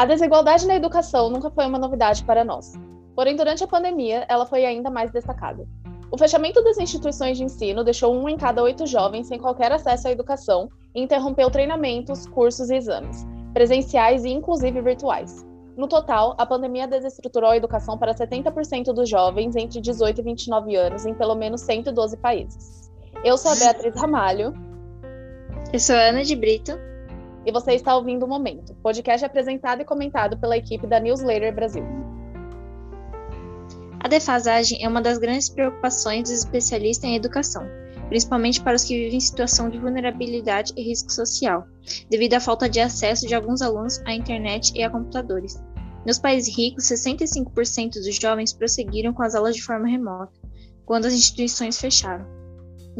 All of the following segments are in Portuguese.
A desigualdade na educação nunca foi uma novidade para nós. Porém, durante a pandemia, ela foi ainda mais destacada. O fechamento das instituições de ensino deixou um em cada oito jovens sem qualquer acesso à educação e interrompeu treinamentos, cursos e exames, presenciais e inclusive virtuais. No total, a pandemia desestruturou a educação para 70% dos jovens entre 18 e 29 anos em pelo menos 112 países. Eu sou a Beatriz Ramalho. Eu sou a Ana de Brito e você está ouvindo o Momento, podcast apresentado e comentado pela equipe da Newsletter Brasil. A defasagem é uma das grandes preocupações dos especialistas em educação, principalmente para os que vivem em situação de vulnerabilidade e risco social, devido à falta de acesso de alguns alunos à internet e a computadores. Nos países ricos, 65% dos jovens prosseguiram com as aulas de forma remota, quando as instituições fecharam.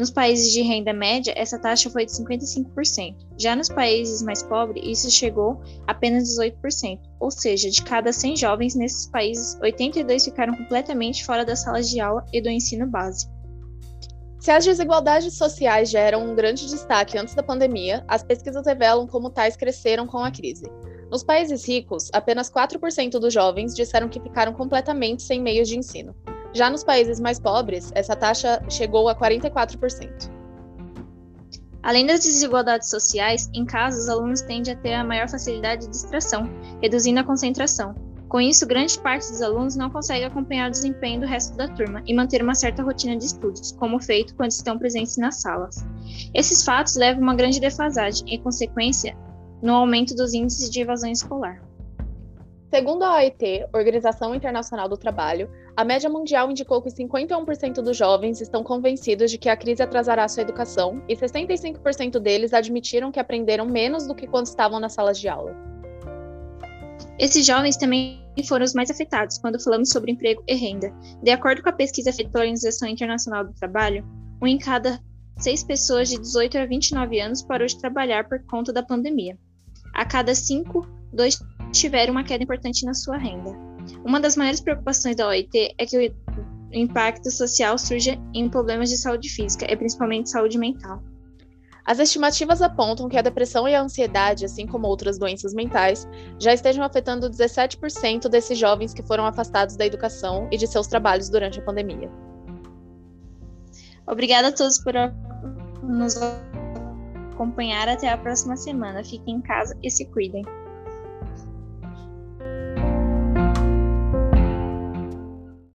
Nos países de renda média, essa taxa foi de 55%. Já nos países mais pobres, isso chegou a apenas 18%, ou seja, de cada 100 jovens nesses países, 82 ficaram completamente fora das salas de aula e do ensino básico. Se as desigualdades sociais já eram um grande destaque antes da pandemia, as pesquisas revelam como tais cresceram com a crise. Nos países ricos, apenas 4% dos jovens disseram que ficaram completamente sem meios de ensino. Já nos países mais pobres, essa taxa chegou a 44%. Além das desigualdades sociais, em casa os alunos tendem a ter a maior facilidade de distração, reduzindo a concentração. Com isso, grande parte dos alunos não consegue acompanhar o desempenho do resto da turma e manter uma certa rotina de estudos, como feito quando estão presentes nas salas. Esses fatos levam a uma grande defasagem e, consequência, no aumento dos índices de evasão escolar. Segundo a OIT, Organização Internacional do Trabalho, a média mundial indicou que 51% dos jovens estão convencidos de que a crise atrasará sua educação e 65% deles admitiram que aprenderam menos do que quando estavam nas salas de aula. Esses jovens também foram os mais afetados quando falamos sobre emprego e renda. De acordo com a pesquisa feita pela Organização Internacional do Trabalho, um em cada seis pessoas de 18 a 29 anos parou de trabalhar por conta da pandemia. A cada cinco, dois tiveram uma queda importante na sua renda. Uma das maiores preocupações da OIT é que o impacto social surja em problemas de saúde física e principalmente saúde mental. As estimativas apontam que a depressão e a ansiedade, assim como outras doenças mentais, já estejam afetando 17% desses jovens que foram afastados da educação e de seus trabalhos durante a pandemia. Obrigada a todos por nos acompanhar até a próxima semana. Fiquem em casa e se cuidem.